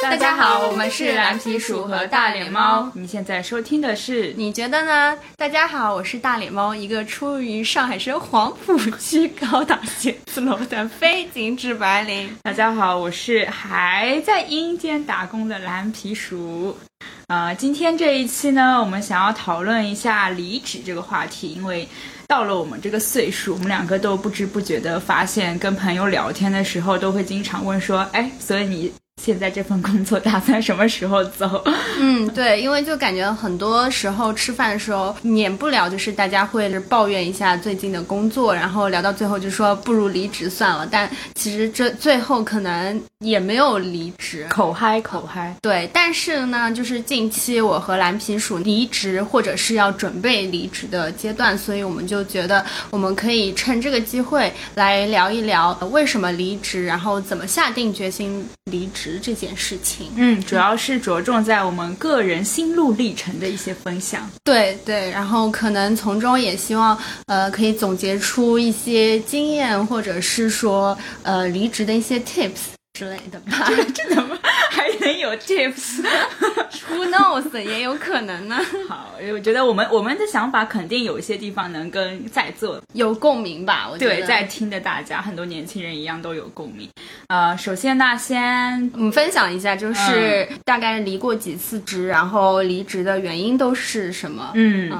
大家好，我们是蓝皮鼠和大脸猫。你现在收听的是？你觉得呢？大家好，我是大脸猫，一个出于上海市黄浦区高档写字楼的非精致白领。大家好，我是还在阴间打工的蓝皮鼠。啊，今天这一期呢，我们想要讨论一下离职这个话题，因为到了我们这个岁数，我们两个都不知不觉的发现，跟朋友聊天的时候，都会经常问说，哎，所以你。现在这份工作打算什么时候走？嗯，对，因为就感觉很多时候吃饭的时候免不了就是大家会抱怨一下最近的工作，然后聊到最后就说不如离职算了。但其实这最后可能也没有离职，口嗨口嗨。对，但是呢，就是近期我和蓝皮鼠离职或者是要准备离职的阶段，所以我们就觉得我们可以趁这个机会来聊一聊为什么离职，然后怎么下定决心离职。这件事情，嗯，主要是着重在我们个人心路历程的一些分享，对对，然后可能从中也希望，呃，可以总结出一些经验，或者是说，呃，离职的一些 tips。之类的吧，这怎么还能有 tips？Who knows？也有可能呢。好，我觉得我们我们的想法肯定有一些地方能跟在座有共鸣吧。我对在听的大家，很多年轻人一样都有共鸣。呃，首先呢，先我们分享一下，就是大概离过几次职，然后离职的原因都是什么？嗯，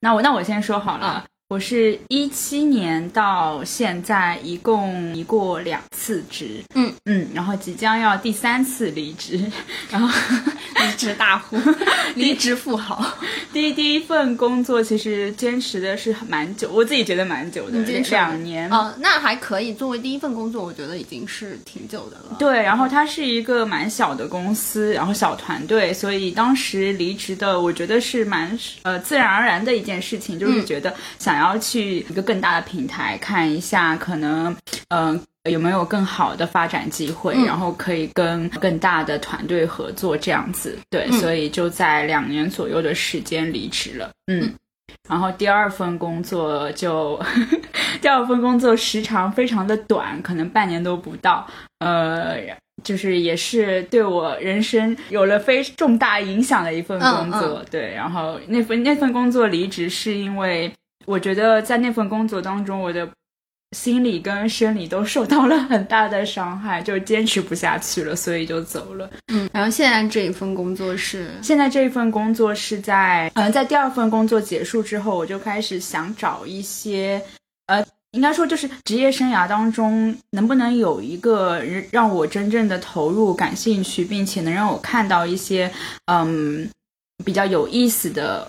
那我那我先说好了。我是一七年到现在一共离过两次职，嗯嗯，然后即将要第三次离职，然后 离职大户，离职富豪。第第一份工作其实坚持的是蛮久，我自己觉得蛮久的，两年。哦，那还可以，作为第一份工作，我觉得已经是挺久的了。对，然后它是一个蛮小的公司，然后小团队，所以当时离职的，我觉得是蛮呃自然而然的一件事情，就是觉得想。想要去一个更大的平台看一下，可能嗯有没有更好的发展机会，然后可以跟更大的团队合作这样子。对，所以就在两年左右的时间离职了。嗯，然后第二份工作就 第二份工作时长非常的短，可能半年都不到。呃，就是也是对我人生有了非重大影响的一份工作。对，然后那份那份工作离职是因为。我觉得在那份工作当中，我的心理跟生理都受到了很大的伤害，就坚持不下去了，所以就走了。嗯，然后现在这一份工作是，现在这一份工作是在，嗯，在第二份工作结束之后，我就开始想找一些，呃，应该说就是职业生涯当中能不能有一个让我真正的投入、感兴趣，并且能让我看到一些，嗯，比较有意思的。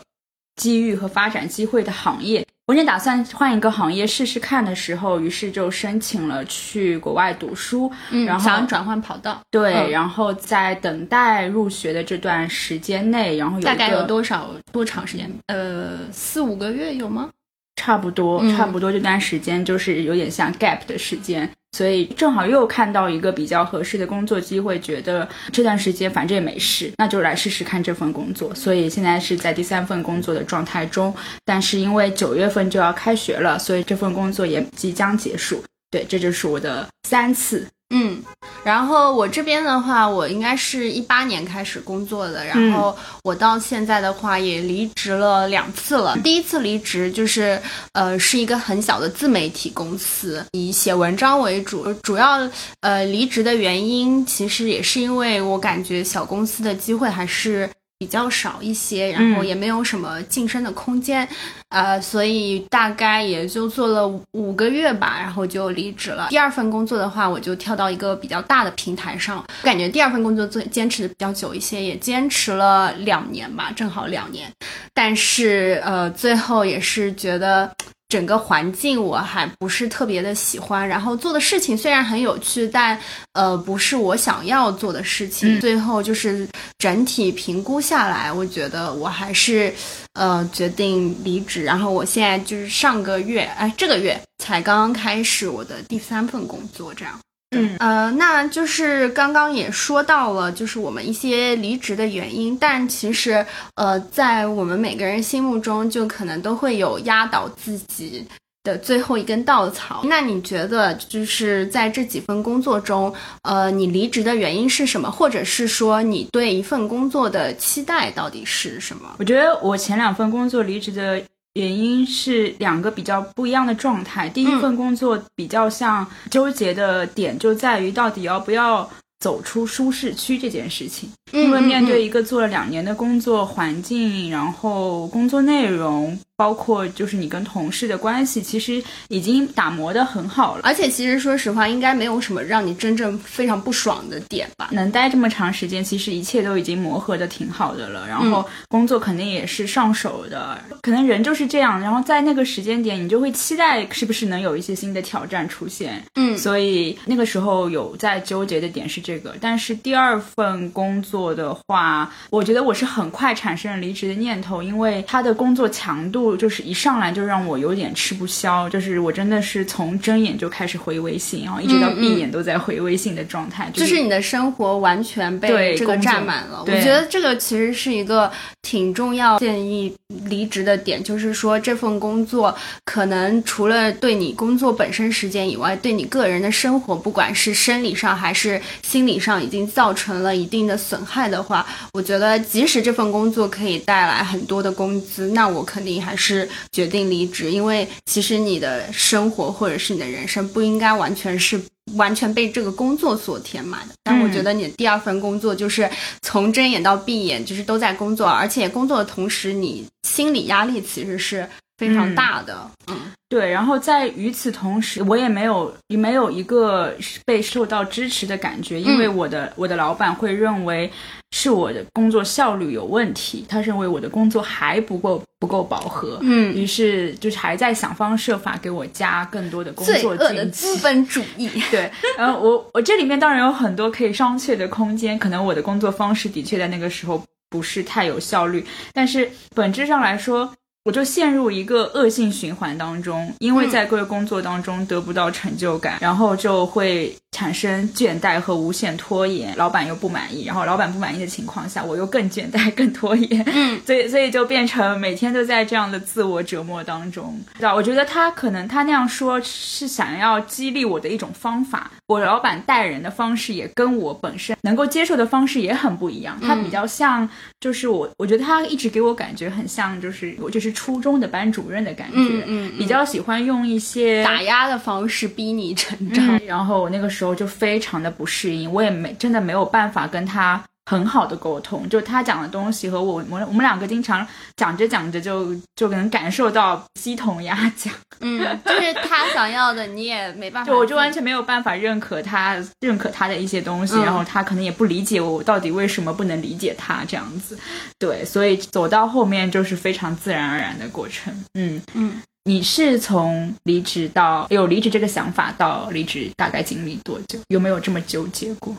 机遇和发展机会的行业，我也打算换一个行业试试看的时候，于是就申请了去国外读书，然后想转换跑道。对，然后在等待入学的这段时间内，然后大概有多少多长时间？呃，四五个月有吗？差不多，差不多这段时间就是有点像 gap 的时间。所以正好又看到一个比较合适的工作机会，觉得这段时间反正也没事，那就来试试看这份工作。所以现在是在第三份工作的状态中，但是因为九月份就要开学了，所以这份工作也即将结束。对，这就是我的三次。嗯，然后我这边的话，我应该是一八年开始工作的，然后我到现在的话也离职了两次了。第一次离职就是，呃，是一个很小的自媒体公司，以写文章为主。主要呃离职的原因，其实也是因为我感觉小公司的机会还是。比较少一些，然后也没有什么晋升的空间，呃，所以大概也就做了五个月吧，然后就离职了。第二份工作的话，我就跳到一个比较大的平台上，感觉第二份工作做坚持的比较久一些，也坚持了两年吧，正好两年。但是呃，最后也是觉得。整个环境我还不是特别的喜欢，然后做的事情虽然很有趣，但呃不是我想要做的事情。最后就是整体评估下来，我觉得我还是呃决定离职。然后我现在就是上个月，哎，这个月才刚刚开始我的第三份工作，这样。嗯呃，那就是刚刚也说到了，就是我们一些离职的原因，但其实呃，在我们每个人心目中，就可能都会有压倒自己的最后一根稻草。那你觉得就是在这几份工作中，呃，你离职的原因是什么？或者是说你对一份工作的期待到底是什么？我觉得我前两份工作离职的原因是两个比较不一样的状态。第一份工作比较像纠结的点就在于到底要不要。走出舒适区这件事情，因为面对一个做了两年的工作环境，然后工作内容。包括就是你跟同事的关系，其实已经打磨的很好了。而且其实说实话，应该没有什么让你真正非常不爽的点吧？能待这么长时间，其实一切都已经磨合的挺好的了。然后工作肯定也是上手的，可能人就是这样。然后在那个时间点，你就会期待是不是能有一些新的挑战出现。嗯，所以那个时候有在纠结的点是这个。但是第二份工作的话，我觉得我是很快产生了离职的念头，因为他的工作强度。就是一上来就让我有点吃不消，就是我真的是从睁眼就开始回微信，然后一直到闭眼都在回微信的状态，就是你的生活完全被这个占满了。我觉得这个其实是一个挺重要建议离职的点，就是说这份工作可能除了对你工作本身时间以外，对你个人的生活，不管是生理上还是心理上，已经造成了一定的损害的话，我觉得即使这份工作可以带来很多的工资，那我肯定还是决定离职，因为其实你的生活或者是你的人生不应该完全是完全被这个工作所填满的。但我觉得你的第二份工作就是从睁眼到闭眼，就是都在工作，而且工作的同时，你心理压力其实是非常大的。嗯。对，然后在与此同时，我也没有也没有一个被受到支持的感觉，因为我的我的老板会认为是我的工作效率有问题，他认为我的工作还不够不够饱和，嗯，于是就是还在想方设法给我加更多的工作的资本主义，对，然后我我这里面当然有很多可以商榷的空间，可能我的工作方式的确在那个时候不是太有效率，但是本质上来说。我就陷入一个恶性循环当中，因为在各个工作当中得不到成就感，然后就会。产生倦怠和无限拖延，老板又不满意，然后老板不满意的情况下，我又更倦怠、更拖延，嗯，所以所以就变成每天都在这样的自我折磨当中。知道？我觉得他可能他那样说是想要激励我的一种方法。我老板带人的方式也跟我本身能够接受的方式也很不一样，他比较像就是我，我觉得他一直给我感觉很像就是我就是初中的班主任的感觉，嗯嗯，比较喜欢用一些打压的方式逼你成长，然后我那个时候。我就非常的不适应，我也没真的没有办法跟他很好的沟通，就他讲的东西和我我我们两个经常讲着讲着就就能感受到鸡同鸭讲，嗯，就是他想要的你也没办法，就我就完全没有办法认可他认可他的一些东西，然后他可能也不理解我到底为什么不能理解他这样子，对，所以走到后面就是非常自然而然的过程，嗯。嗯。你是从离职到有离职这个想法到离职大概经历多久？有没有这么纠结过？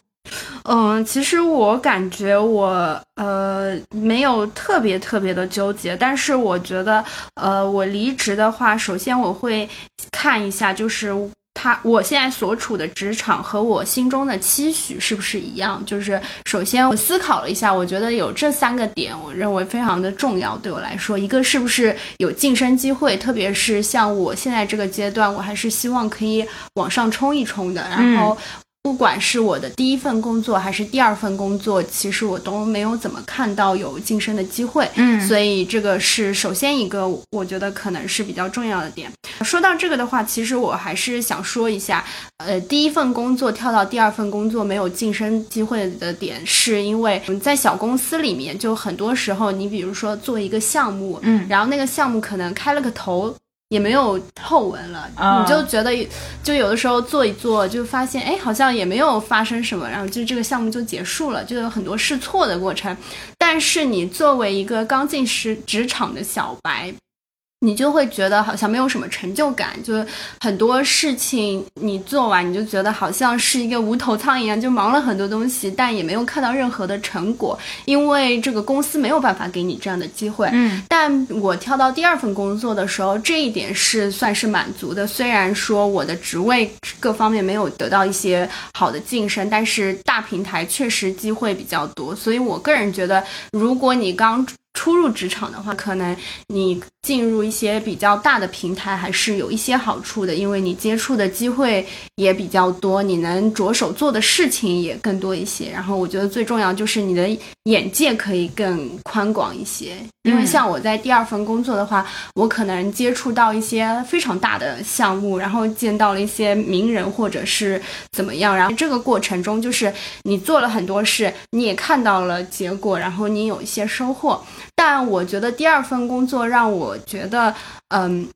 嗯，其实我感觉我呃没有特别特别的纠结，但是我觉得呃我离职的话，首先我会看一下就是。他我现在所处的职场和我心中的期许是不是一样？就是首先我思考了一下，我觉得有这三个点，我认为非常的重要。对我来说，一个是不是有晋升机会，特别是像我现在这个阶段，我还是希望可以往上冲一冲的。然后。不管是我的第一份工作还是第二份工作，其实我都没有怎么看到有晋升的机会。嗯，所以这个是首先一个，我觉得可能是比较重要的点。说到这个的话，其实我还是想说一下，呃，第一份工作跳到第二份工作没有晋升机会的点，是因为在小公司里面，就很多时候，你比如说做一个项目，嗯，然后那个项目可能开了个头。也没有后文了，你就觉得，就有的时候做一做，就发现，哎，好像也没有发生什么，然后就这个项目就结束了，就有很多试错的过程。但是你作为一个刚进职职场的小白。你就会觉得好像没有什么成就感，就是很多事情你做完，你就觉得好像是一个无头苍蝇一样，就忙了很多东西，但也没有看到任何的成果，因为这个公司没有办法给你这样的机会。嗯，但我跳到第二份工作的时候，这一点是算是满足的。虽然说我的职位各方面没有得到一些好的晋升，但是大平台确实机会比较多，所以我个人觉得，如果你刚初入职场的话，可能你进入一些比较大的平台还是有一些好处的，因为你接触的机会也比较多，你能着手做的事情也更多一些。然后我觉得最重要就是你的眼界可以更宽广一些，因为像我在第二份工作的话，我可能接触到一些非常大的项目，然后见到了一些名人或者是怎么样，然后这个过程中就是你做了很多事，你也看到了结果，然后你有一些收获。但我觉得第二份工作让我觉得，嗯，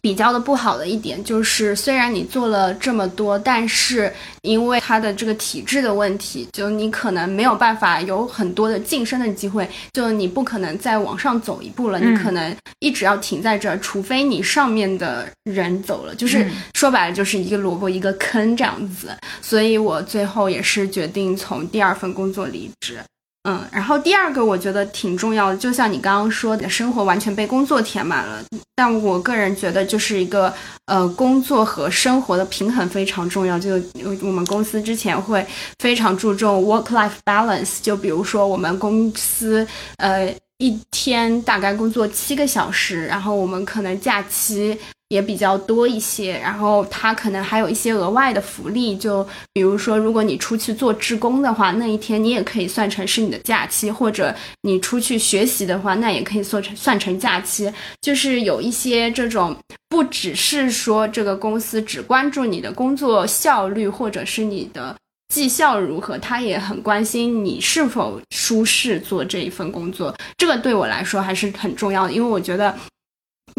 比较的不好的一点就是，虽然你做了这么多，但是因为它的这个体制的问题，就你可能没有办法有很多的晋升的机会，就你不可能再往上走一步了，你可能一直要停在这儿，除非你上面的人走了，就是说白了就是一个萝卜一个坑这样子。所以我最后也是决定从第二份工作离职。嗯，然后第二个我觉得挺重要的，就像你刚刚说的，生活完全被工作填满了。但我个人觉得，就是一个呃，工作和生活的平衡非常重要。就我们公司之前会非常注重 work-life balance，就比如说我们公司呃一天大概工作七个小时，然后我们可能假期。也比较多一些，然后他可能还有一些额外的福利，就比如说，如果你出去做志工的话，那一天你也可以算成是你的假期；或者你出去学习的话，那也可以算成算成假期。就是有一些这种，不只是说这个公司只关注你的工作效率或者是你的绩效如何，他也很关心你是否舒适做这一份工作。这个对我来说还是很重要的，因为我觉得。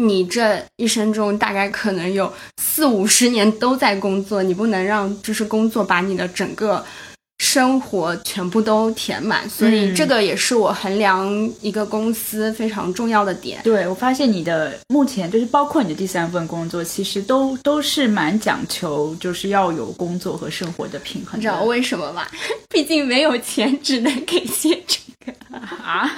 你这一生中大概可能有四五十年都在工作，你不能让就是工作把你的整个。生活全部都填满，所以这个也是我衡量一个公司非常重要的点。对我发现你的目前就是包括你的第三份工作，其实都都是蛮讲求，就是要有工作和生活的平衡。你知道为什么吗？毕竟没有钱，只能给些这个啊，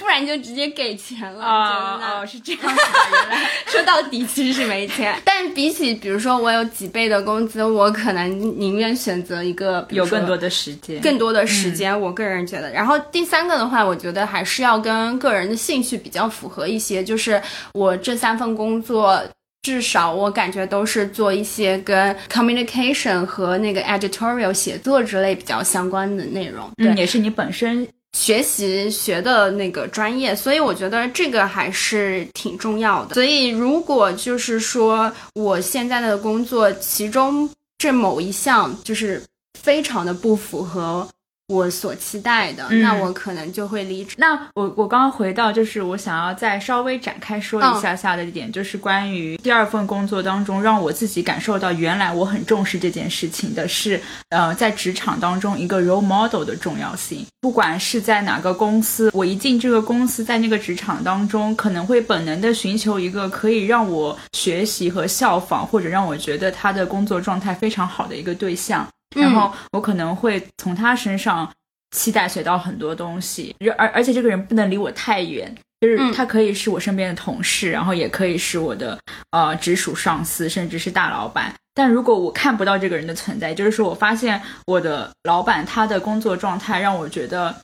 不然就直接给钱了。哦哦，是这样。原来 说到底其实是没钱，但比起比如说我有几倍的工资，我可能宁愿选择一个有更。更多的时间，更多的时间，我个人觉得。然后第三个的话，我觉得还是要跟个人的兴趣比较符合一些。就是我这三份工作，至少我感觉都是做一些跟 communication 和那个 editorial 写作之类比较相关的内容。对，也是你本身学习学的那个专业，所以我觉得这个还是挺重要的。所以如果就是说我现在的工作，其中这某一项就是。非常的不符合我所期待的，那我可能就会离职。那我我刚刚回到，就是我想要再稍微展开说一下下的点，就是关于第二份工作当中，让我自己感受到原来我很重视这件事情的是，呃，在职场当中一个 role model 的重要性。不管是在哪个公司，我一进这个公司，在那个职场当中，可能会本能的寻求一个可以让我学习和效仿，或者让我觉得他的工作状态非常好的一个对象。然后我可能会从他身上期待学到很多东西，而而且这个人不能离我太远，就是他可以是我身边的同事，然后也可以是我的呃直属上司，甚至是大老板。但如果我看不到这个人的存在，就是说我发现我的老板他的工作状态让我觉得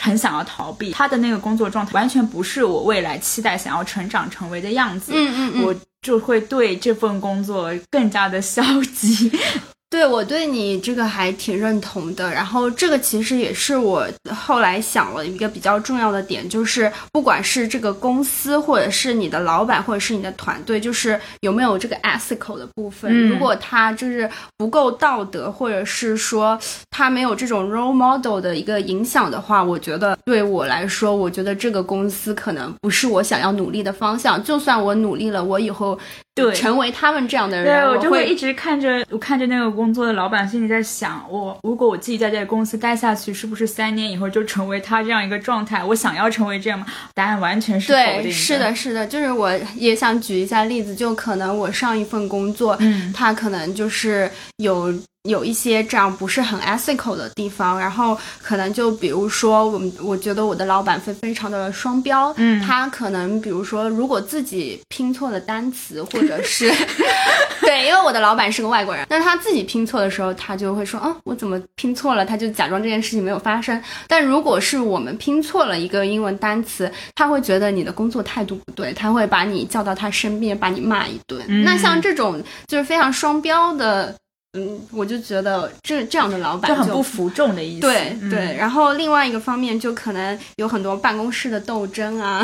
很想要逃避，他的那个工作状态完全不是我未来期待想要成长成为的样子，嗯嗯嗯，我就会对这份工作更加的消极。对，我对你这个还挺认同的。然后这个其实也是我后来想了一个比较重要的点，就是不管是这个公司，或者是你的老板，或者是你的团队，就是有没有这个 ethical 的部分。如果他就是不够道德，或者是说他没有这种 role model 的一个影响的话，我觉得对我来说，我觉得这个公司可能不是我想要努力的方向。就算我努力了，我以后。对，成为他们这样的人，对我就会一直看着，我看着那个工作的老板，心里在想，我如果我自己在这个公司待下去，是不是三年以后就成为他这样一个状态？我想要成为这样吗？答案完全是否定。是的，是的，就是我也想举一下例子，就可能我上一份工作，嗯，他可能就是有。有一些这样不是很 ethical 的地方，然后可能就比如说，我我觉得我的老板非非常的双标，嗯，他可能比如说，如果自己拼错了单词，或者是对 对，因为我的老板是个外国人，那他自己拼错的时候，他就会说，嗯，我怎么拼错了？他就假装这件事情没有发生。但如果是我们拼错了一个英文单词，他会觉得你的工作态度不对，他会把你叫到他身边，把你骂一顿。那像这种就是非常双标的。嗯，我就觉得这这样的老板就很不服众的意思。对对，然后另外一个方面就可能有很多办公室的斗争啊，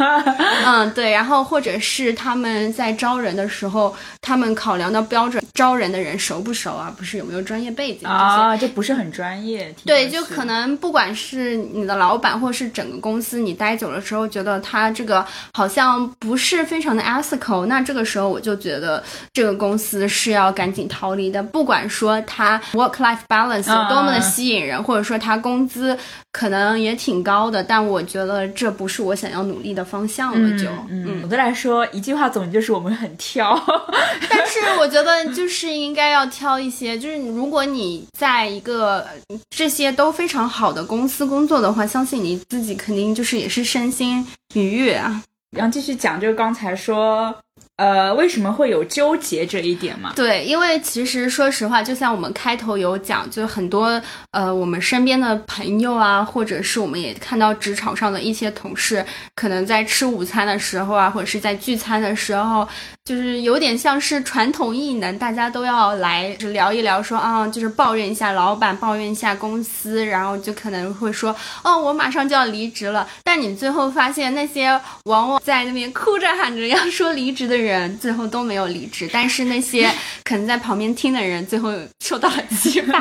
嗯对，然后或者是他们在招人的时候，他们考量的标准，招人的人熟不熟啊，不是有没有专业背景啊，就不是很专业。对，就可能不管是你的老板，或是整个公司，你待久了之后，觉得他这个好像不是非常的 ethical，那这个时候我就觉得这个公司是要赶紧逃离的。不管说他 work life balance 有多么的吸引人，或者说他工资可能也挺高的，但我觉得这不是我想要努力的方向了。就，嗯，总的来说，一句话总结就是我们很挑。但是我觉得就是应该要挑一些，就是如果你在一个这些都非常好的公司工作的话，相信你自己肯定就是也是身心愉悦啊。然后继续讲，就是刚才说。呃，为什么会有纠结这一点嘛？对，因为其实说实话，就像我们开头有讲，就很多呃，我们身边的朋友啊，或者是我们也看到职场上的一些同事，可能在吃午餐的时候啊，或者是在聚餐的时候，就是有点像是传统艺能，大家都要来聊一聊，说啊，就是抱怨一下老板，抱怨一下公司，然后就可能会说，哦，我马上就要离职了。但你最后发现，那些往往在那边哭着喊着要说离职的。人最后都没有离职，但是那些 可能在旁边听的人，最后受到了激发，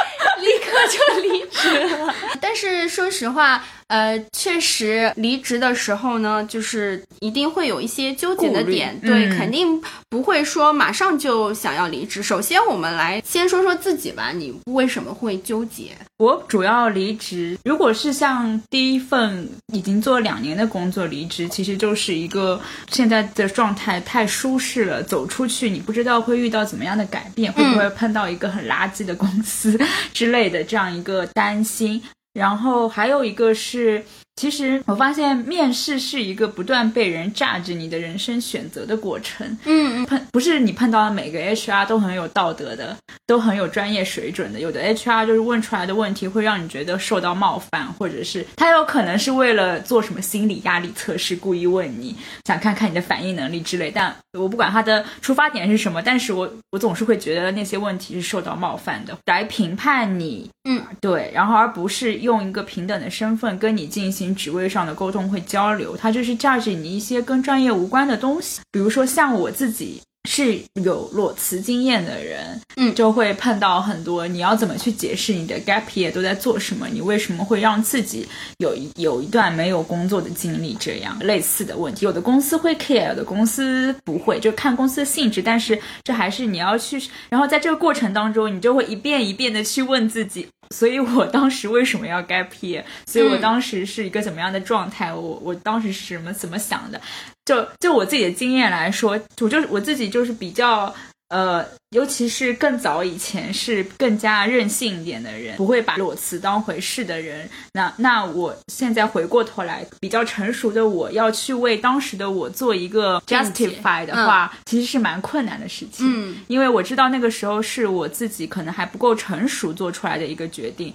立刻就离职了。但是说实话。呃，确实，离职的时候呢，就是一定会有一些纠结的点，对，肯定不会说马上就想要离职。首先，我们来先说说自己吧，你为什么会纠结？我主要离职，如果是像第一份已经做了两年的工作离职，其实就是一个现在的状态太舒适了，走出去你不知道会遇到怎么样的改变，会不会碰到一个很垃圾的公司 之类的这样一个担心。然后还有一个是。其实我发现面试是一个不断被人榨着你的人生选择的过程。嗯嗯，碰不是你碰到的每个 HR 都很有道德的，都很有专业水准的。有的 HR 就是问出来的问题会让你觉得受到冒犯，或者是他有可能是为了做什么心理压力测试故意问你，想看看你的反应能力之类。但我不管他的出发点是什么，但是我我总是会觉得那些问题是受到冒犯的，来评判你。嗯，对，然后而不是用一个平等的身份跟你进行。职位上的沟通会交流，他就是价值你一些跟专业无关的东西，比如说像我自己是有裸辞经验的人，嗯，就会碰到很多你要怎么去解释你的 gap year 都在做什么，你为什么会让自己有有一段没有工作的经历，这样类似的问题，有的公司会 care，有的公司不会，就看公司的性质，但是这还是你要去，然后在这个过程当中，你就会一遍一遍的去问自己。所以我当时为什么要 gap year？所以我当时是一个怎么样的状态？我我当时是什么怎么想的？就就我自己的经验来说，我就是我自己就是比较。呃，尤其是更早以前是更加任性一点的人，不会把裸辞当回事的人。那那我现在回过头来，比较成熟的我要去为当时的我做一个 justify 的话，其实是蛮困难的事情。嗯，因为我知道那个时候是我自己可能还不够成熟做出来的一个决定。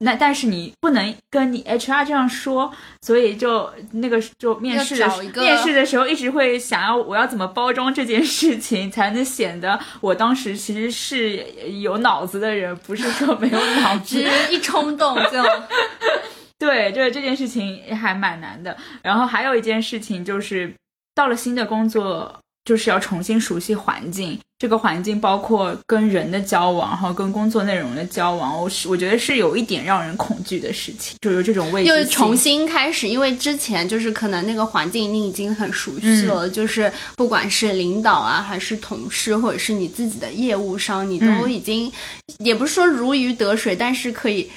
那但是你不能跟你 HR 这样说，所以就那个就面试的面试的时候一直会想要我要怎么包装这件事情，才能显得我当时其实是有脑子的人，不是说没有脑 子，一冲动就 对，就是这件事情还蛮难的。然后还有一件事情就是到了新的工作。就是要重新熟悉环境，这个环境包括跟人的交往，然后跟工作内容的交往，我是我觉得是有一点让人恐惧的事情，就是这种未知又重新开始，因为之前就是可能那个环境你已经很熟悉了，就是不管是领导啊，还是同事，或者是你自己的业务上，你都已经也不是说如鱼得水，但是可以。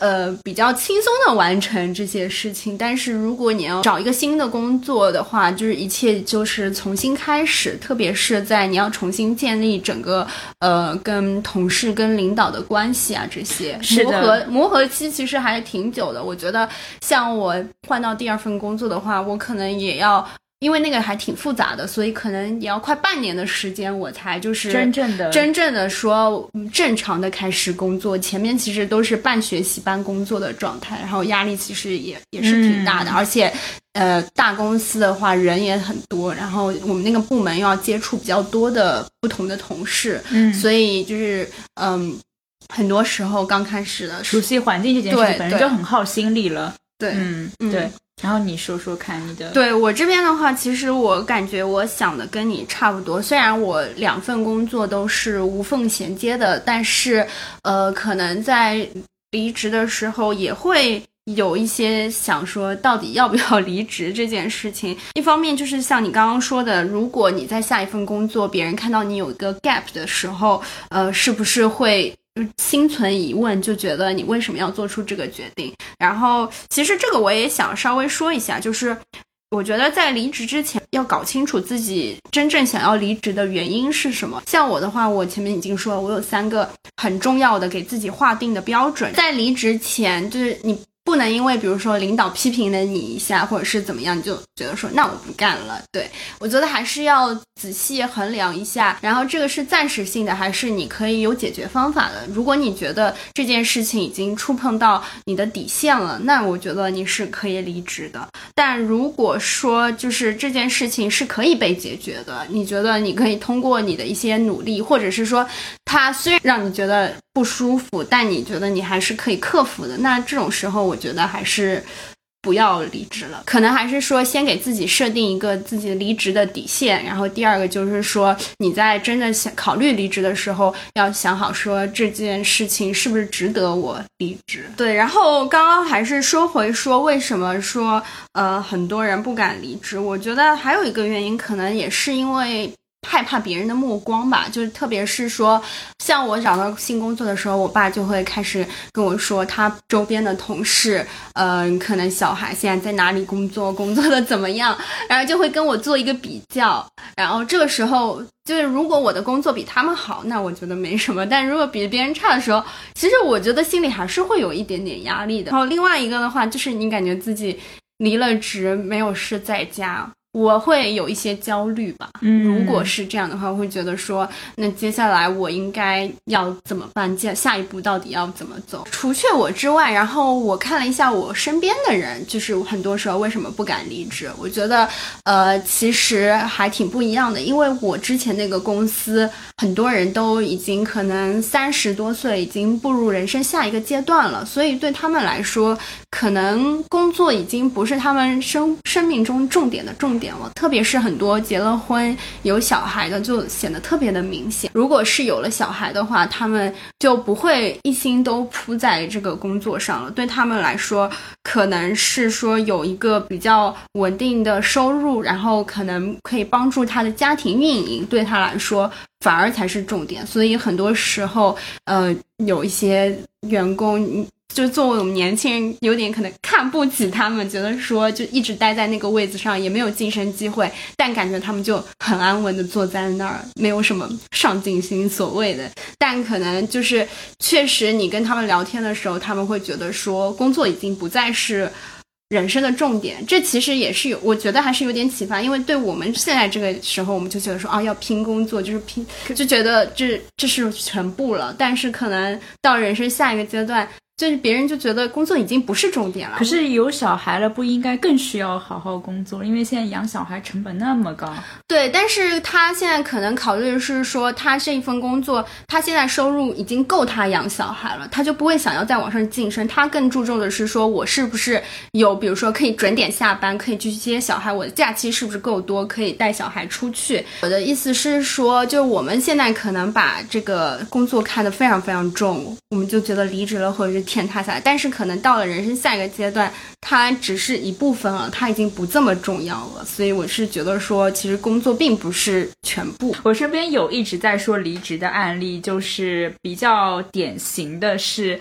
呃，比较轻松的完成这些事情，但是如果你要找一个新的工作的话，就是一切就是重新开始，特别是在你要重新建立整个呃跟同事、跟领导的关系啊，这些磨合磨合期其实还挺久的。我觉得像我换到第二份工作的话，我可能也要因为那个还挺复杂的，所以可能也要快半年的时间，我才就是真正的真正的说正常的开始工作。前面其实都是半学习半工作的状态，然后压力其实也也是挺大的，而且呃大公司的话人也很多，然后我们那个部门又要接触比较多的不同的同事，嗯，所以就是嗯很多时候刚开始的熟悉环境这件事对本身就很耗心力了。对嗯，嗯对。然后你说说看你的，对我这边的话，其实我感觉我想的跟你差不多。虽然我两份工作都是无缝衔接的，但是呃，可能在离职的时候也会。有一些想说，到底要不要离职这件事情。一方面就是像你刚刚说的，如果你在下一份工作，别人看到你有一个 gap 的时候，呃，是不是会心存疑问，就觉得你为什么要做出这个决定？然后，其实这个我也想稍微说一下，就是我觉得在离职之前要搞清楚自己真正想要离职的原因是什么。像我的话，我前面已经说了，我有三个很重要的给自己划定的标准，在离职前，就是你。不能因为比如说领导批评了你一下，或者是怎么样，你就觉得说那我不干了。对我觉得还是要仔细衡量一下，然后这个是暂时性的，还是你可以有解决方法的。如果你觉得这件事情已经触碰到你的底线了，那我觉得你是可以离职的。但如果说就是这件事情是可以被解决的，你觉得你可以通过你的一些努力，或者是说它虽然让你觉得不舒服，但你觉得你还是可以克服的，那这种时候我觉得还是不要离职了。可能还是说先给自己设定一个自己离职的底线，然后第二个就是说你在真的想考虑离职的时候，要想好说这件事情是不是值得我离职。对，然后刚刚还是说回说为什么说呃很多人不敢离职，我觉得还有一个原因，可能也是因为。害怕别人的目光吧，就是特别是说，像我找到新工作的时候，我爸就会开始跟我说，他周边的同事，嗯、可能小孩现在在哪里工作，工作的怎么样，然后就会跟我做一个比较，然后这个时候，就是如果我的工作比他们好，那我觉得没什么，但如果比别人差的时候，其实我觉得心里还是会有一点点压力的。然后另外一个的话，就是你感觉自己离了职，没有事在家。我会有一些焦虑吧，嗯如果是这样的话，我会觉得说，那接下来我应该要怎么办？接下一步到底要怎么走？除却我之外，然后我看了一下我身边的人，就是很多时候为什么不敢离职？我觉得，呃，其实还挺不一样的，因为我之前那个公司，很多人都已经可能三十多岁，已经步入人生下一个阶段了，所以对他们来说，可能工作已经不是他们生生命中重点的重点了。特别是很多结了婚有小孩的，就显得特别的明显。如果是有了小孩的话，他们就不会一心都扑在这个工作上了。对他们来说，可能是说有一个比较稳定的收入，然后可能可以帮助他的家庭运营，对他来说反而才是重点。所以很多时候，呃，有一些员工。嗯就作为我们年轻人，有点可能看不起他们，觉得说就一直待在那个位子上，也没有晋升机会，但感觉他们就很安稳的坐在那儿，没有什么上进心所谓的。但可能就是确实，你跟他们聊天的时候，他们会觉得说工作已经不再是。人生的重点，这其实也是有，我觉得还是有点启发，因为对我们现在这个时候，我们就觉得说啊，要拼工作，就是拼，就觉得这这是全部了。但是可能到人生下一个阶段，就是别人就觉得工作已经不是重点了。可是有小孩了，不应该更需要好好工作？因为现在养小孩成本那么高。对，但是他现在可能考虑的是说，他这一份工作，他现在收入已经够他养小孩了，他就不会想要再往上晋升。他更注重的是说，我是不是有，比如说可以准点下班，可以去接小孩，我的假期是不是够多，可以带小孩出去。我的意思是说，就我们现在可能把这个工作看得非常非常重，我们就觉得离职了或者是天塌下来。但是可能到了人生下一个阶段，它只是一部分了，它已经不这么重要了。所以我是觉得说，其实工作并不是全部。我身边有一直在说离职的案例，就是比较典型的是，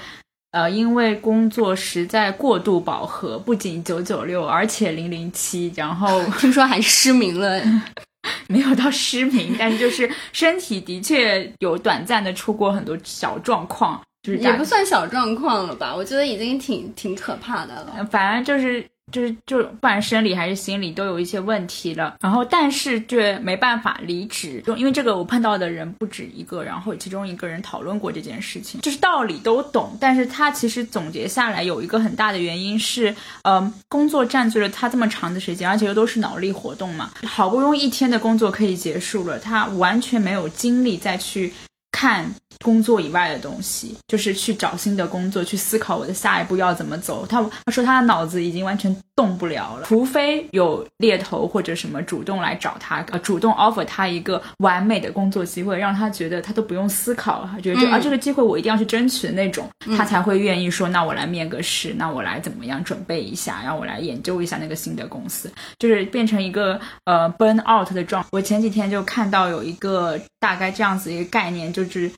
呃，因为工作实在过度饱和，不仅九九六，而且零零七，然后 听说还失明了，没有到失明，但是就是身体的确有短暂的出过很多小状况，就是也不算小状况了吧？我觉得已经挺挺可怕的了。反正就是就是就不管生理还是心理都有一些问题了，然后但是却没办法离职，就因为这个我碰到的人不止一个，然后其中一个人讨论过这件事情，就是道理都懂，但是他其实总结下来有一个很大的原因是，嗯，工作占据了他这么长的时间，而且又都是脑力活动嘛，好不容易一天的工作可以结束了，他完全没有精力再去看。工作以外的东西，就是去找新的工作，去思考我的下一步要怎么走。他他说他的脑子已经完全动不了了，除非有猎头或者什么主动来找他，呃，主动 offer 他一个完美的工作机会，让他觉得他都不用思考了，他觉得就啊这个机会我一定要去争取的那种，他才会愿意说那我来面个试，那我来怎么样准备一下，然后我来研究一下那个新的公司，就是变成一个呃 burn out 的状。我前几天就看到有一个大概这样子一个概念，就是。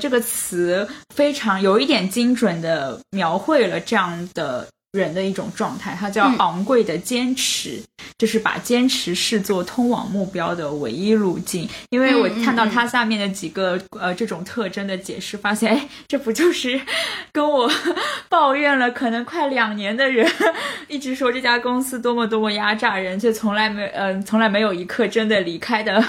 这个词非常有一点精准的描绘了这样的人的一种状态，它叫昂贵的坚持，就是把坚持视作通往目标的唯一路径。因为我看到它下面的几个呃这种特征的解释，发现哎，这不就是 跟我 抱怨了可能快两年的人，一直说这家公司多么多么压榨人，却从来没嗯从来没有一刻真的离开的。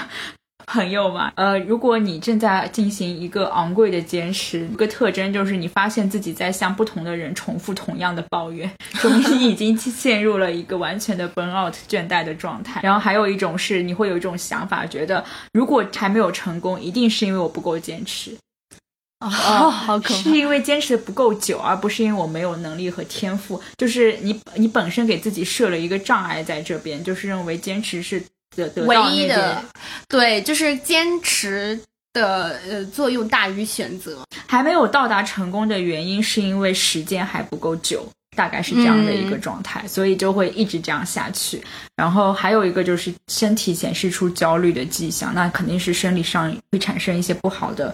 朋友嘛，呃，如果你正在进行一个昂贵的坚持，一个特征就是你发现自己在向不同的人重复同样的抱怨，说明你已经陷入了一个完全的 burn out 倦怠的状态。然后还有一种是，你会有一种想法，觉得如果还没有成功，一定是因为我不够坚持，啊，好可怕，是因为坚持的不够久，而不是因为我没有能力和天赋。就是你，你本身给自己设了一个障碍在这边，就是认为坚持是。唯一的，对，就是坚持的呃作用大于选择。还没有到达成功的原因，是因为时间还不够久，大概是这样的一个状态，所以就会一直这样下去。然后还有一个就是身体显示出焦虑的迹象，那肯定是生理上会产生一些不好的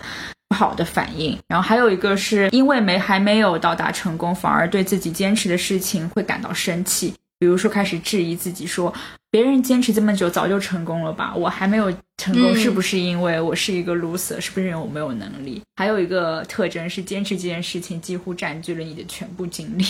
不好的反应。然后还有一个是因为没还没有到达成功，反而对自己坚持的事情会感到生气。比如说，开始质疑自己，说别人坚持这么久，早就成功了吧？我还没有成功，是不是因为我是一个 loser？是不是因为我没有能力？还有一个特征是，坚持这件事情几乎占据了你的全部精力。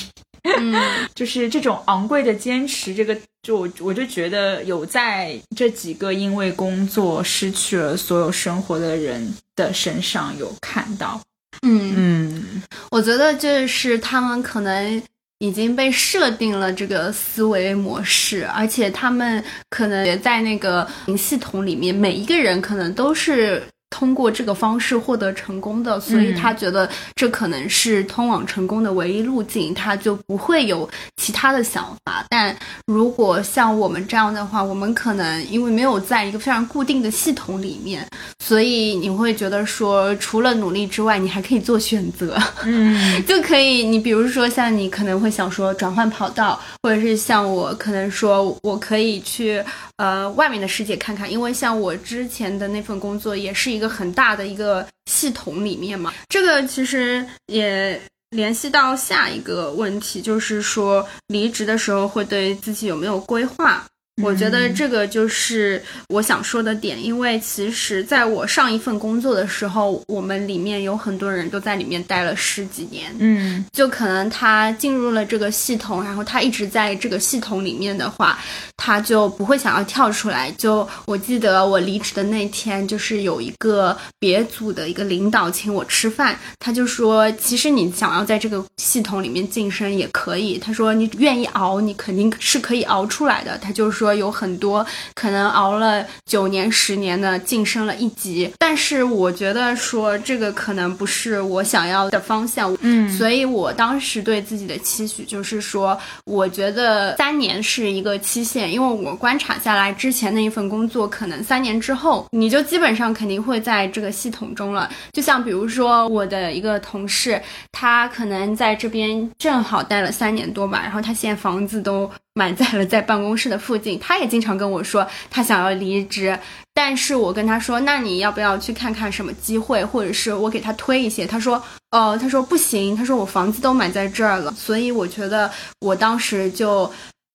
就是这种昂贵的坚持，这个就我我就觉得有在这几个因为工作失去了所有生活的人的身上有看到。嗯嗯，我觉得就是他们可能。已经被设定了这个思维模式，而且他们可能也在那个系统里面，每一个人可能都是。通过这个方式获得成功的，所以他觉得这可能是通往成功的唯一路径，他就不会有其他的想法。但如果像我们这样的话，我们可能因为没有在一个非常固定的系统里面，所以你会觉得说，除了努力之外，你还可以做选择，嗯，就可以。你比如说，像你可能会想说转换跑道，或者是像我可能说我可以去呃外面的世界看看，因为像我之前的那份工作也是一。个很大的一个系统里面嘛，这个其实也联系到下一个问题，就是说离职的时候会对自己有没有规划。我觉得这个就是我想说的点，因为其实在我上一份工作的时候，我们里面有很多人都在里面待了十几年，嗯，就可能他进入了这个系统，然后他一直在这个系统里面的话，他就不会想要跳出来。就我记得我离职的那天，就是有一个别组的一个领导请我吃饭，他就说，其实你想要在这个系统里面晋升也可以，他说你愿意熬，你肯定是可以熬出来的。他就说。有很多可能熬了九年、十年的晋升了一级，但是我觉得说这个可能不是我想要的方向，嗯，所以我当时对自己的期许就是说，我觉得三年是一个期限，因为我观察下来之前那一份工作，可能三年之后你就基本上肯定会在这个系统中了。就像比如说我的一个同事，他可能在这边正好待了三年多吧，然后他现在房子都。买在了在办公室的附近，他也经常跟我说他想要离职，但是我跟他说，那你要不要去看看什么机会，或者是我给他推一些？他说，哦，他说不行，他说我房子都买在这儿了，所以我觉得我当时就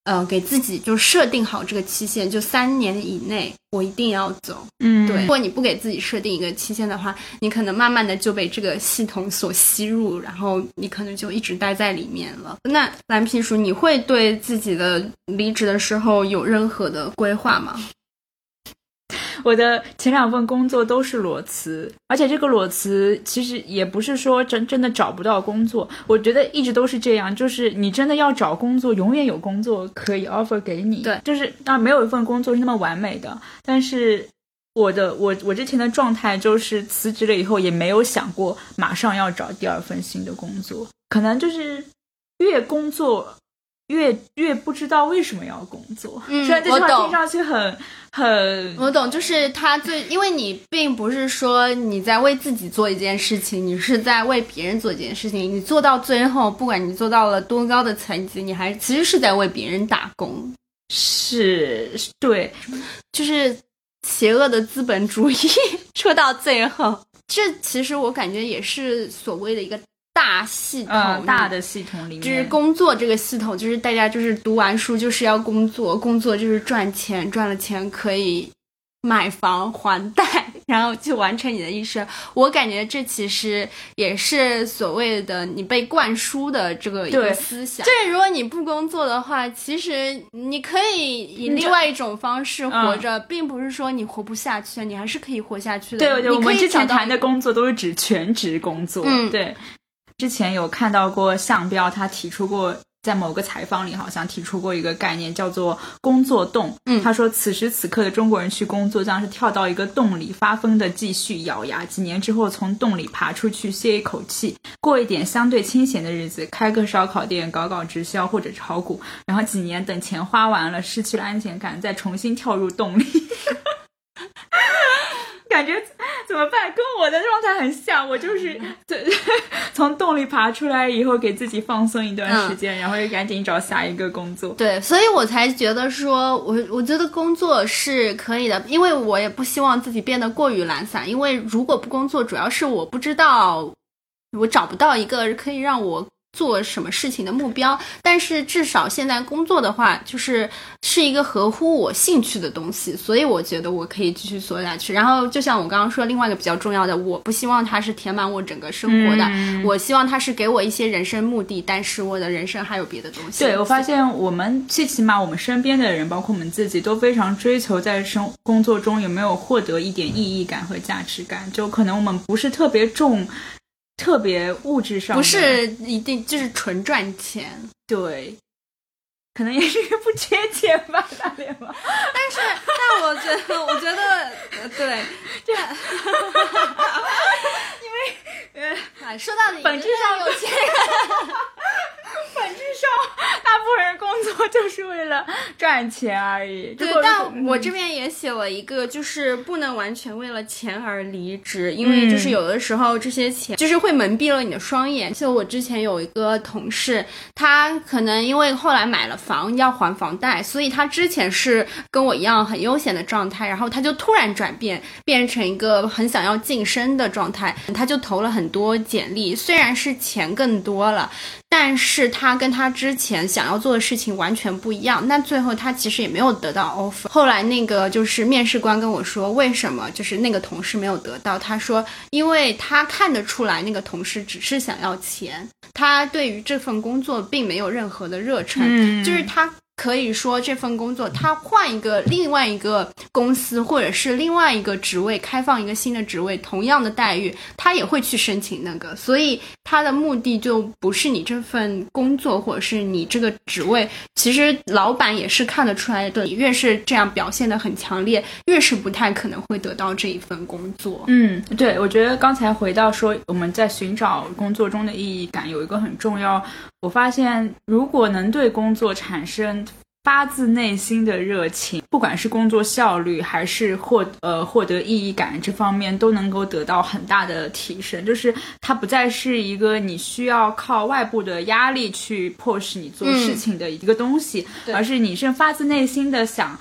呃，给自己就设定好这个期限，就三年以内我一定要走。嗯，对，如果你不给自己设定一个期限的话，你可能慢慢的就被这个系统所吸入，然后你可能就一直待在里面了。那蓝皮鼠，你会对自己的离职的时候有任何的规划吗？我的前两份工作都是裸辞，而且这个裸辞其实也不是说真真的找不到工作，我觉得一直都是这样，就是你真的要找工作，永远有工作可以 offer 给你。对，就是啊，没有一份工作是那么完美的。但是我的我我之前的状态就是辞职了以后，也没有想过马上要找第二份新的工作，可能就是越工作。越越不知道为什么要工作，虽然这句话听上去很很，我懂，就是他最，因为你并不是说你在为自己做一件事情，你是在为别人做一件事情，你做到最后，不管你做到了多高的层级，你还其实是在为别人打工，是，对，就是邪恶的资本主义，说到最后，这其实我感觉也是所谓的一个。大系统，大的系统里面，就是工作这个系统，就是大家就是读完书就是要工作，工作就是赚钱，赚了钱可以买房还贷，然后去完成你的一生。我感觉这其实也是所谓的你被灌输的这个一个思想。就是如果你不工作的话，其实你可以以另外一种方式活着，并不是说你活不下去，你还是可以活下去的。对，我们之前谈的工作都是指全职工作，嗯，对。之前有看到过向彪，他提出过在某个采访里，好像提出过一个概念，叫做“工作洞”。嗯，他说此时此刻的中国人去工作，像是跳到一个洞里，发疯的继续咬牙。几年之后，从洞里爬出去，歇一口气，过一点相对清闲的日子，开个烧烤店，搞搞直销或者炒股。然后几年等钱花完了，失去了安全感，再重新跳入洞里。感觉怎么办？跟我的状态很像，我就是 从洞里爬出来以后，给自己放松一段时间，然后又赶紧找下一个工作。对，所以我才觉得说，我我觉得工作是可以的，因为我也不希望自己变得过于懒散。因为如果不工作，主要是我不知道，我找不到一个可以让我。做什么事情的目标，但是至少现在工作的话，就是是一个合乎我兴趣的东西，所以我觉得我可以继续做下去。然后就像我刚刚说，另外一个比较重要的，我不希望它是填满我整个生活的，我希望它是给我一些人生目的，但是我的人生还有别的东西。对我发现，我们最起码我们身边的人，包括我们自己，都非常追求在生工作中有没有获得一点意义感和价值感。就可能我们不是特别重。特别物质上不是一定就是纯赚钱，对，可能也是不缺钱吧，大脸猫？但是，但我觉得，我觉得，对，这，呃，说到底，本质上有钱。本质上，大部分人工作就是为了赚钱而已。对，但我这边也写了一个，就是不能完全为了钱而离职，因为就是有的时候这些钱就是会蒙蔽了你的双眼。就我之前有一个同事，他可能因为后来买了房要还房贷，所以他之前是跟我一样很悠闲的状态，然后他就突然转变，变成一个很想要晋升的状态，他就投了很多简历，虽然是钱更多了。但是他跟他之前想要做的事情完全不一样，那最后他其实也没有得到 offer。后来那个就是面试官跟我说，为什么就是那个同事没有得到？他说，因为他看得出来那个同事只是想要钱，他对于这份工作并没有任何的热忱，就是他。可以说这份工作，他换一个另外一个公司，或者是另外一个职位，开放一个新的职位，同样的待遇，他也会去申请那个。所以他的目的就不是你这份工作，或者是你这个职位。其实老板也是看得出来的，你越是这样表现的很强烈，越是不太可能会得到这一份工作。嗯，对，我觉得刚才回到说我们在寻找工作中的意义感，有一个很重要。我发现，如果能对工作产生发自内心的热情，不管是工作效率还是获呃获得意义感这方面，都能够得到很大的提升。就是它不再是一个你需要靠外部的压力去迫使你做事情的一个东西，而是你是发自内心的想。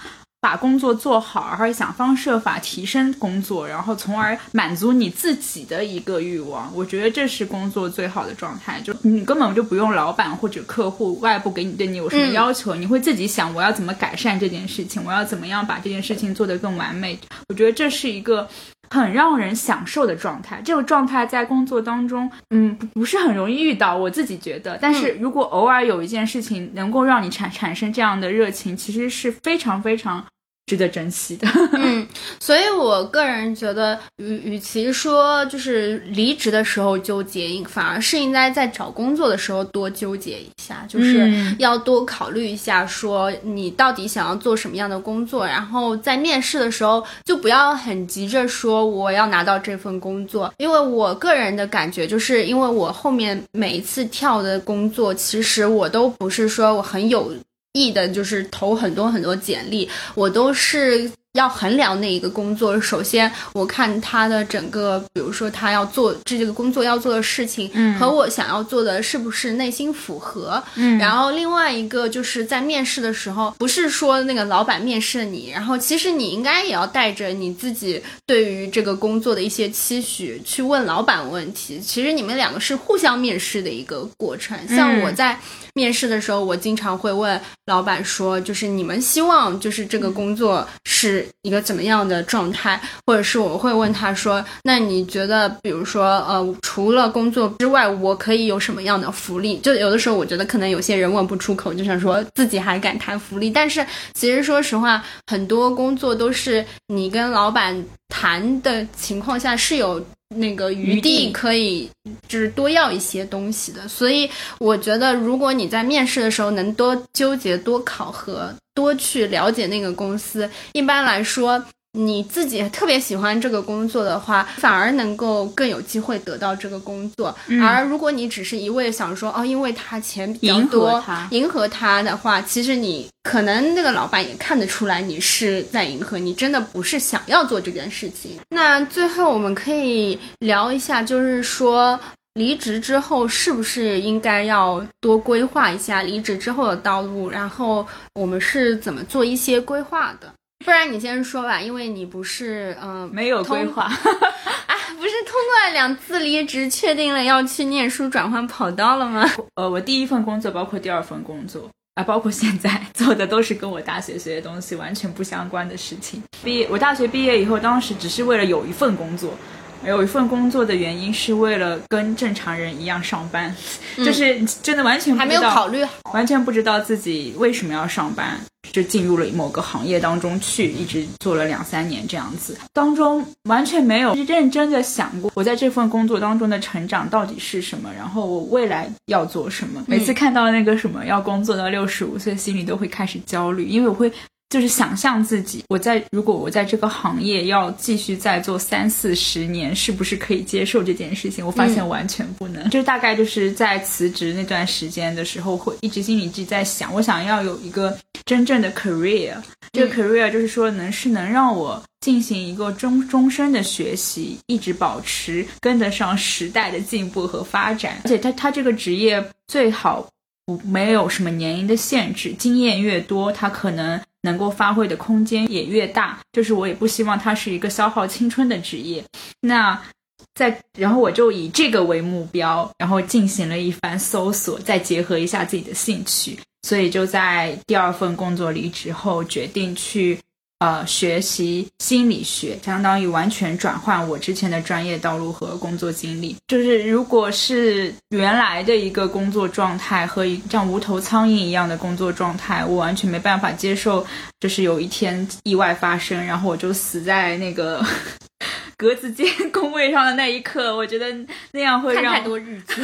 把工作做好，然后想方设法提升工作，然后从而满足你自己的一个欲望。我觉得这是工作最好的状态，就你根本就不用老板或者客户外部给你对你有什么要求，你会自己想我要怎么改善这件事情，我要怎么样把这件事情做得更完美。我觉得这是一个。很让人享受的状态，这个状态在工作当中，嗯，不是很容易遇到。我自己觉得，但是如果偶尔有一件事情能够让你产产生这样的热情，其实是非常非常。值得珍惜的，嗯，所以我个人觉得，与与其说就是离职的时候纠结，反而是应该在找工作的时候多纠结一下，就是要多考虑一下，说你到底想要做什么样的工作，然后在面试的时候就不要很急着说我要拿到这份工作，因为我个人的感觉就是，因为我后面每一次跳的工作，其实我都不是说我很有。意的就是投很多很多简历，我都是。要衡量那一个工作，首先我看他的整个，比如说他要做这这个工作要做的事情，嗯，和我想要做的是不是内心符合，嗯，然后另外一个就是在面试的时候，不是说那个老板面试你，然后其实你应该也要带着你自己对于这个工作的一些期许去问老板问题。其实你们两个是互相面试的一个过程。像我在面试的时候，我经常会问老板说，就是你们希望就是这个工作是。一个怎么样的状态，或者是我会问他说：“那你觉得，比如说，呃，除了工作之外，我可以有什么样的福利？”就有的时候，我觉得可能有些人问不出口，就想说自己还敢谈福利。但是其实说实话，很多工作都是你跟老板谈的情况下是有。那个余地可以就是多要一些东西的，所以我觉得如果你在面试的时候能多纠结、多考核、多去了解那个公司，一般来说。你自己特别喜欢这个工作的话，反而能够更有机会得到这个工作。而如果你只是一味想说哦，因为他钱比较多，迎合他的话，其实你可能那个老板也看得出来你是在迎合，你真的不是想要做这件事情。那最后我们可以聊一下，就是说离职之后是不是应该要多规划一下离职之后的道路，然后我们是怎么做一些规划的？不然你先说吧，因为你不是嗯没有规划 啊，不是通过两次离职确定了要去念书转换跑道了吗？呃，我第一份工作包括第二份工作啊，包括现在做的都是跟我大学学的东西完全不相关的事情。毕业，我大学毕业以后，当时只是为了有一份工作。有一份工作的原因是为了跟正常人一样上班，就是真的完全还没有考虑好，完全不知道自己为什么要上班，就进入了某个行业当中去，一直做了两三年这样子，当中完全没有认真的想过我在这份工作当中的成长到底是什么，然后我未来要做什么。每次看到那个什么要工作到六十五岁，心里都会开始焦虑，因为我会。就是想象自己，我在如果我在这个行业要继续再做三四十年，是不是可以接受这件事情？我发现完全不能。就是大概就是在辞职那段时间的时候，会一直心里一直在想，我想要有一个真正的 career。这个 career 就是说，能是能让我进行一个终终身的学习，一直保持跟得上时代的进步和发展。而且他他这个职业最好不没有什么年龄的限制，经验越多，他可能。能够发挥的空间也越大，就是我也不希望它是一个消耗青春的职业。那在然后我就以这个为目标，然后进行了一番搜索，再结合一下自己的兴趣，所以就在第二份工作离职后，决定去。呃，学习心理学相当于完全转换我之前的专业道路和工作经历。就是如果是原来的一个工作状态和一像无头苍蝇一样的工作状态，我完全没办法接受。就是有一天意外发生，然后我就死在那个 格子间工位上的那一刻，我觉得那样会让 太多日剧。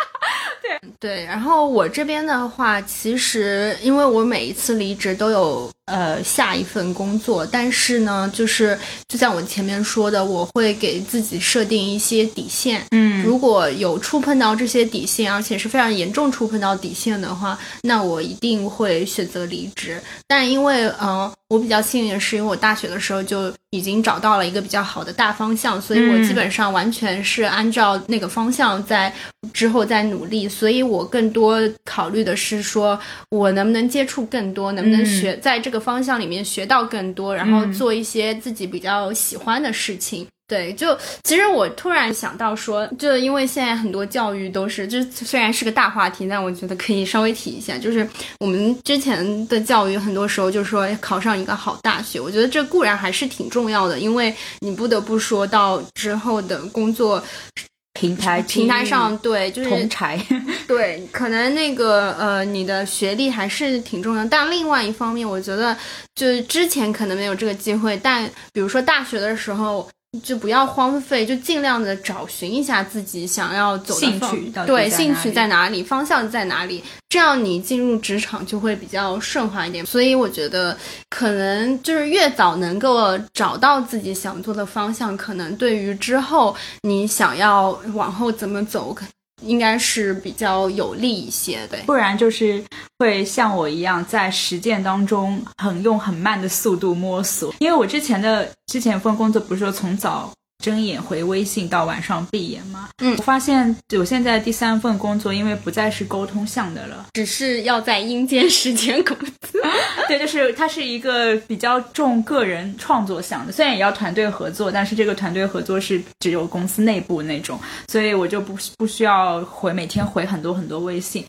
对，然后我这边的话，其实因为我每一次离职都有呃下一份工作，但是呢，就是就像我前面说的，我会给自己设定一些底线。嗯，如果有触碰到这些底线，而且是非常严重触碰到底线的话，那我一定会选择离职。但因为嗯，我比较幸运的是，因为我大学的时候就已经找到了一个比较好的大方向，所以我基本上完全是按照那个方向在之后再努力。所以我更多考虑的是说，我能不能接触更多，能不能学在这个方向里面学到更多，然后做一些自己比较喜欢的事情。对，就其实我突然想到说，就因为现在很多教育都是，就虽然是个大话题，但我觉得可以稍微提一下，就是我们之前的教育很多时候就是说考上一个好大学，我觉得这固然还是挺重要的，因为你不得不说到之后的工作平台平台上，对，就是同柴，对，可能那个呃，你的学历还是挺重要，但另外一方面，我觉得就是之前可能没有这个机会，但比如说大学的时候。就不要荒废，就尽量的找寻一下自己想要走的兴趣，对，兴趣在哪里，方向在哪里，这样你进入职场就会比较顺滑一点。所以我觉得，可能就是越早能够找到自己想做的方向，可能对于之后你想要往后怎么走。应该是比较有利一些，的，不然就是会像我一样在实践当中很用很慢的速度摸索。因为我之前的之前一份工作不是说从早。睁眼回微信到晚上闭眼吗？嗯，我发现我现在第三份工作，因为不再是沟通向的了，只是要在阴间时间工作。对，就是它是一个比较重个人创作向的，虽然也要团队合作，但是这个团队合作是只有公司内部那种，所以我就不不需要回每天回很多很多微信。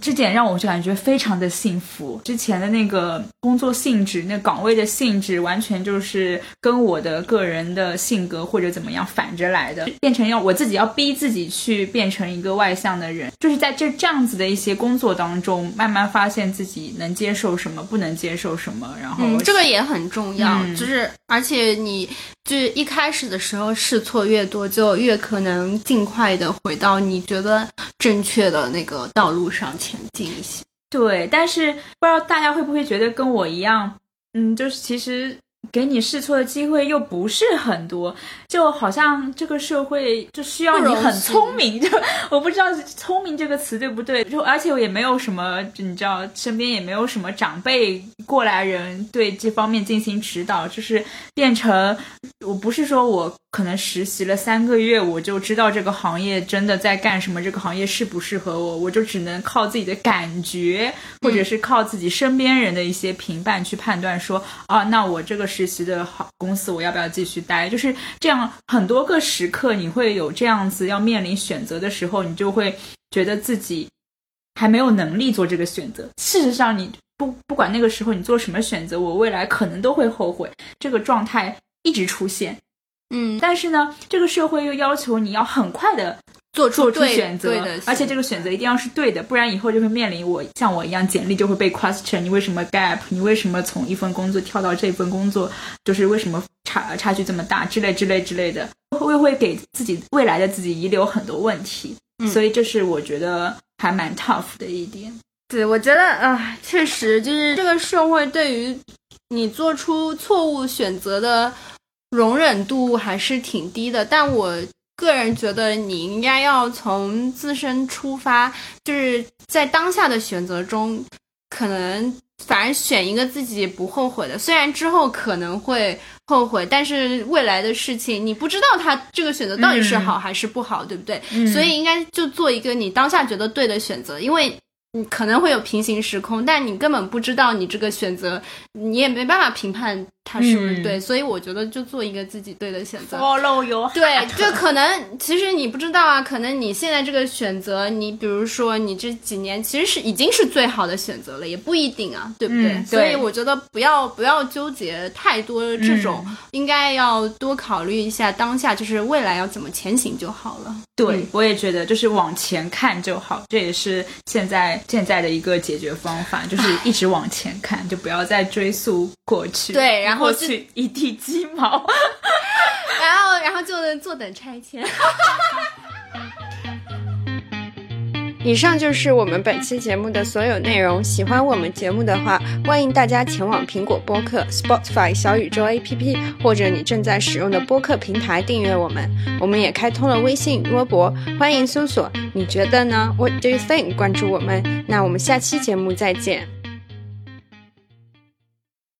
这点让我就感觉非常的幸福。之前的那个工作性质、那岗位的性质，完全就是跟我的个人的性格或者怎么样反着来的，变成要我自己要逼自己去变成一个外向的人。就是在这这样子的一些工作当中，慢慢发现自己能接受什么，不能接受什么。然后这个也很重要，就是而且你就是一开始的时候试错越多，就越可能尽快的回到你觉得正确的那个道路上。前进一些，对，但是不知道大家会不会觉得跟我一样，嗯，就是其实。给你试错的机会又不是很多，就好像这个社会就需要你很聪明，就我不知道“聪明”这个词对不对，就而且我也没有什么，你知道，身边也没有什么长辈过来人对这方面进行指导，就是变成我不是说我可能实习了三个月我就知道这个行业真的在干什么，这个行业适不适合我，我就只能靠自己的感觉，或者是靠自己身边人的一些评判去判断说，啊，那我这个。实习的好公司，我要不要继续待？就是这样，很多个时刻，你会有这样子要面临选择的时候，你就会觉得自己还没有能力做这个选择。事实上，你不不管那个时候你做什么选择，我未来可能都会后悔。这个状态一直出现，嗯，但是呢，这个社会又要求你要很快的。做做出选择，而且这个选择一定要是对的，不然以后就会面临我像我一样，简历就会被 question，你为什么 gap？你为什么从一份工作跳到这份工作？就是为什么差差距这么大？之类之类之类的，会会给自己未来的自己遗留很多问题。所以这是我觉得还蛮 tough 的一点。对，我觉得啊，确实就是这个社会对于你做出错误选择的容忍度还是挺低的，但我。个人觉得你应该要从自身出发，就是在当下的选择中，可能反而选一个自己不后悔的。虽然之后可能会后悔，但是未来的事情你不知道他这个选择到底是好还是不好，对不对？所以应该就做一个你当下觉得对的选择，因为。你可能会有平行时空，但你根本不知道你这个选择，你也没办法评判它是不是对，所以我觉得就做一个自己对的选择。Follow your 对，就可能其实你不知道啊，可能你现在这个选择，你比如说你这几年其实是已经是最好的选择了，也不一定啊，对不对？所以我觉得不要不要纠结太多这种，应该要多考虑一下当下，就是未来要怎么前行就好了。对，我也觉得就是往前看就好，这也是现在。现在的一个解决方法就是一直往前看，就不要再追溯过去。对，然后去一地鸡毛，然后然后就坐等拆迁。以上就是我们本期节目的所有内容。喜欢我们节目的话，欢迎大家前往苹果播客、Spotify、小宇宙 APP 或者你正在使用的播客平台订阅我们。我们也开通了微信、微博，欢迎搜索“你觉得呢？”What do you think？关注我们。那我们下期节目再见。